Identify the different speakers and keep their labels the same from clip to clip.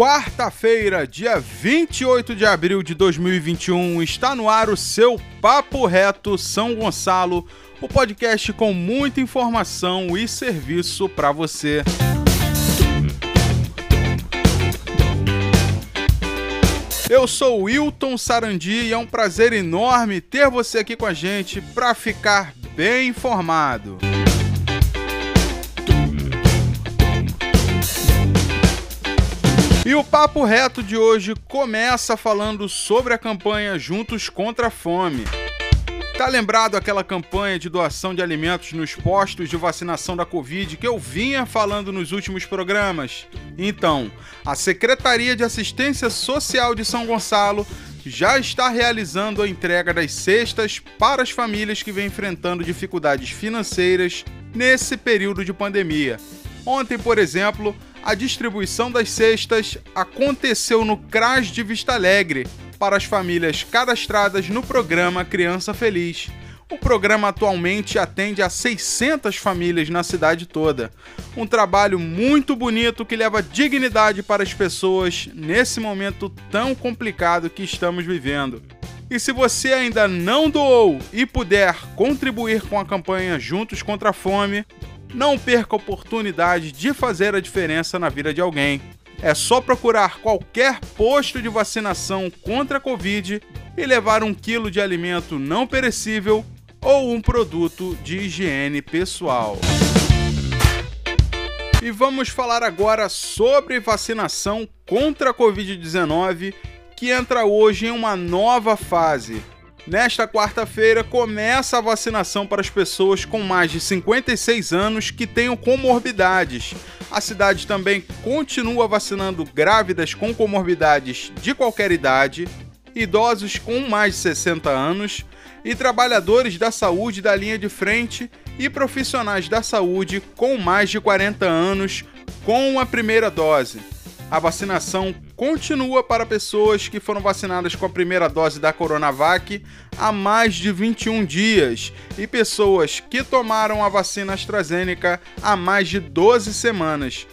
Speaker 1: Quarta-feira, dia 28 de abril de 2021, está no ar o seu Papo Reto São Gonçalo, o podcast com muita informação e serviço para você. Eu sou Wilton Sarandi e é um prazer enorme ter você aqui com a gente para ficar bem informado. E o papo reto de hoje começa falando sobre a campanha Juntos contra a Fome. Tá lembrado aquela campanha de doação de alimentos nos postos de vacinação da Covid que eu vinha falando nos últimos programas? Então, a Secretaria de Assistência Social de São Gonçalo já está realizando a entrega das cestas para as famílias que vêm enfrentando dificuldades financeiras nesse período de pandemia. Ontem, por exemplo, a distribuição das cestas aconteceu no CRAS de Vista Alegre para as famílias cadastradas no programa Criança Feliz. O programa atualmente atende a 600 famílias na cidade toda. Um trabalho muito bonito que leva dignidade para as pessoas nesse momento tão complicado que estamos vivendo. E se você ainda não doou e puder contribuir com a campanha Juntos contra a Fome, não perca a oportunidade de fazer a diferença na vida de alguém. É só procurar qualquer posto de vacinação contra a Covid e levar um quilo de alimento não perecível ou um produto de higiene pessoal. E vamos falar agora sobre vacinação contra a Covid-19, que entra hoje em uma nova fase. Nesta quarta-feira começa a vacinação para as pessoas com mais de 56 anos que tenham comorbidades. A cidade também continua vacinando grávidas com comorbidades de qualquer idade, idosos com mais de 60 anos e trabalhadores da saúde da linha de frente e profissionais da saúde com mais de 40 anos com a primeira dose. A vacinação continua para pessoas que foram vacinadas com a primeira dose da Coronavac há mais de 21 dias e pessoas que tomaram a vacina AstraZeneca há mais de 12 semanas.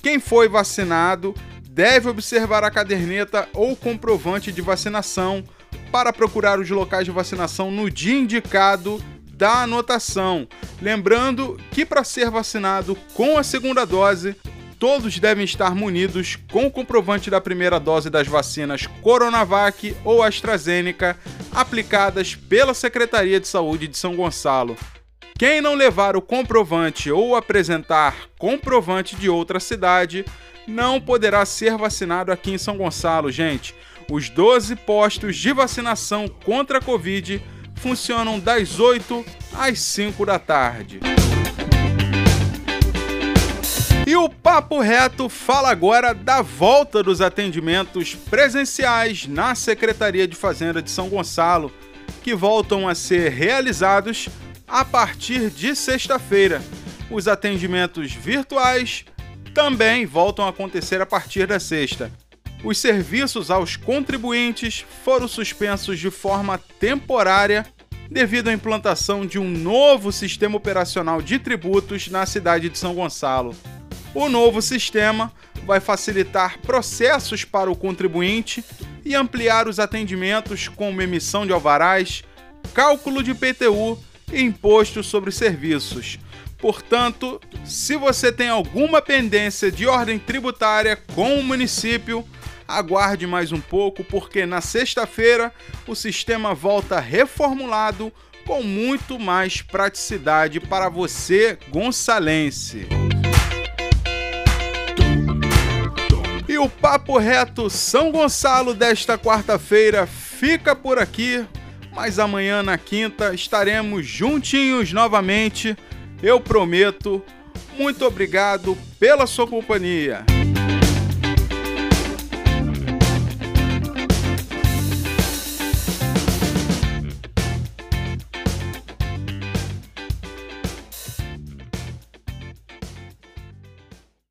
Speaker 1: Quem foi vacinado deve observar a caderneta ou comprovante de vacinação para procurar os locais de vacinação no dia indicado da anotação. Lembrando que para ser vacinado com a segunda dose, todos devem estar munidos com o comprovante da primeira dose das vacinas Coronavac ou AstraZeneca aplicadas pela Secretaria de Saúde de São Gonçalo. Quem não levar o comprovante ou apresentar comprovante de outra cidade não poderá ser vacinado aqui em São Gonçalo, gente. Os 12 postos de vacinação contra a Covid funcionam das 8 às 5 da tarde. O Papo Reto fala agora da volta dos atendimentos presenciais na Secretaria de Fazenda de São Gonçalo, que voltam a ser realizados a partir de sexta-feira. Os atendimentos virtuais também voltam a acontecer a partir da sexta. Os serviços aos contribuintes foram suspensos de forma temporária devido à implantação de um novo sistema operacional de tributos na cidade de São Gonçalo. O novo sistema vai facilitar processos para o contribuinte e ampliar os atendimentos como emissão de alvarás, cálculo de PTU e imposto sobre serviços. Portanto, se você tem alguma pendência de ordem tributária com o município, aguarde mais um pouco, porque na sexta-feira o sistema volta reformulado com muito mais praticidade para você, gonçalense. E o Papo Reto São Gonçalo desta quarta-feira fica por aqui, mas amanhã na quinta estaremos juntinhos novamente, eu prometo. Muito obrigado pela sua companhia.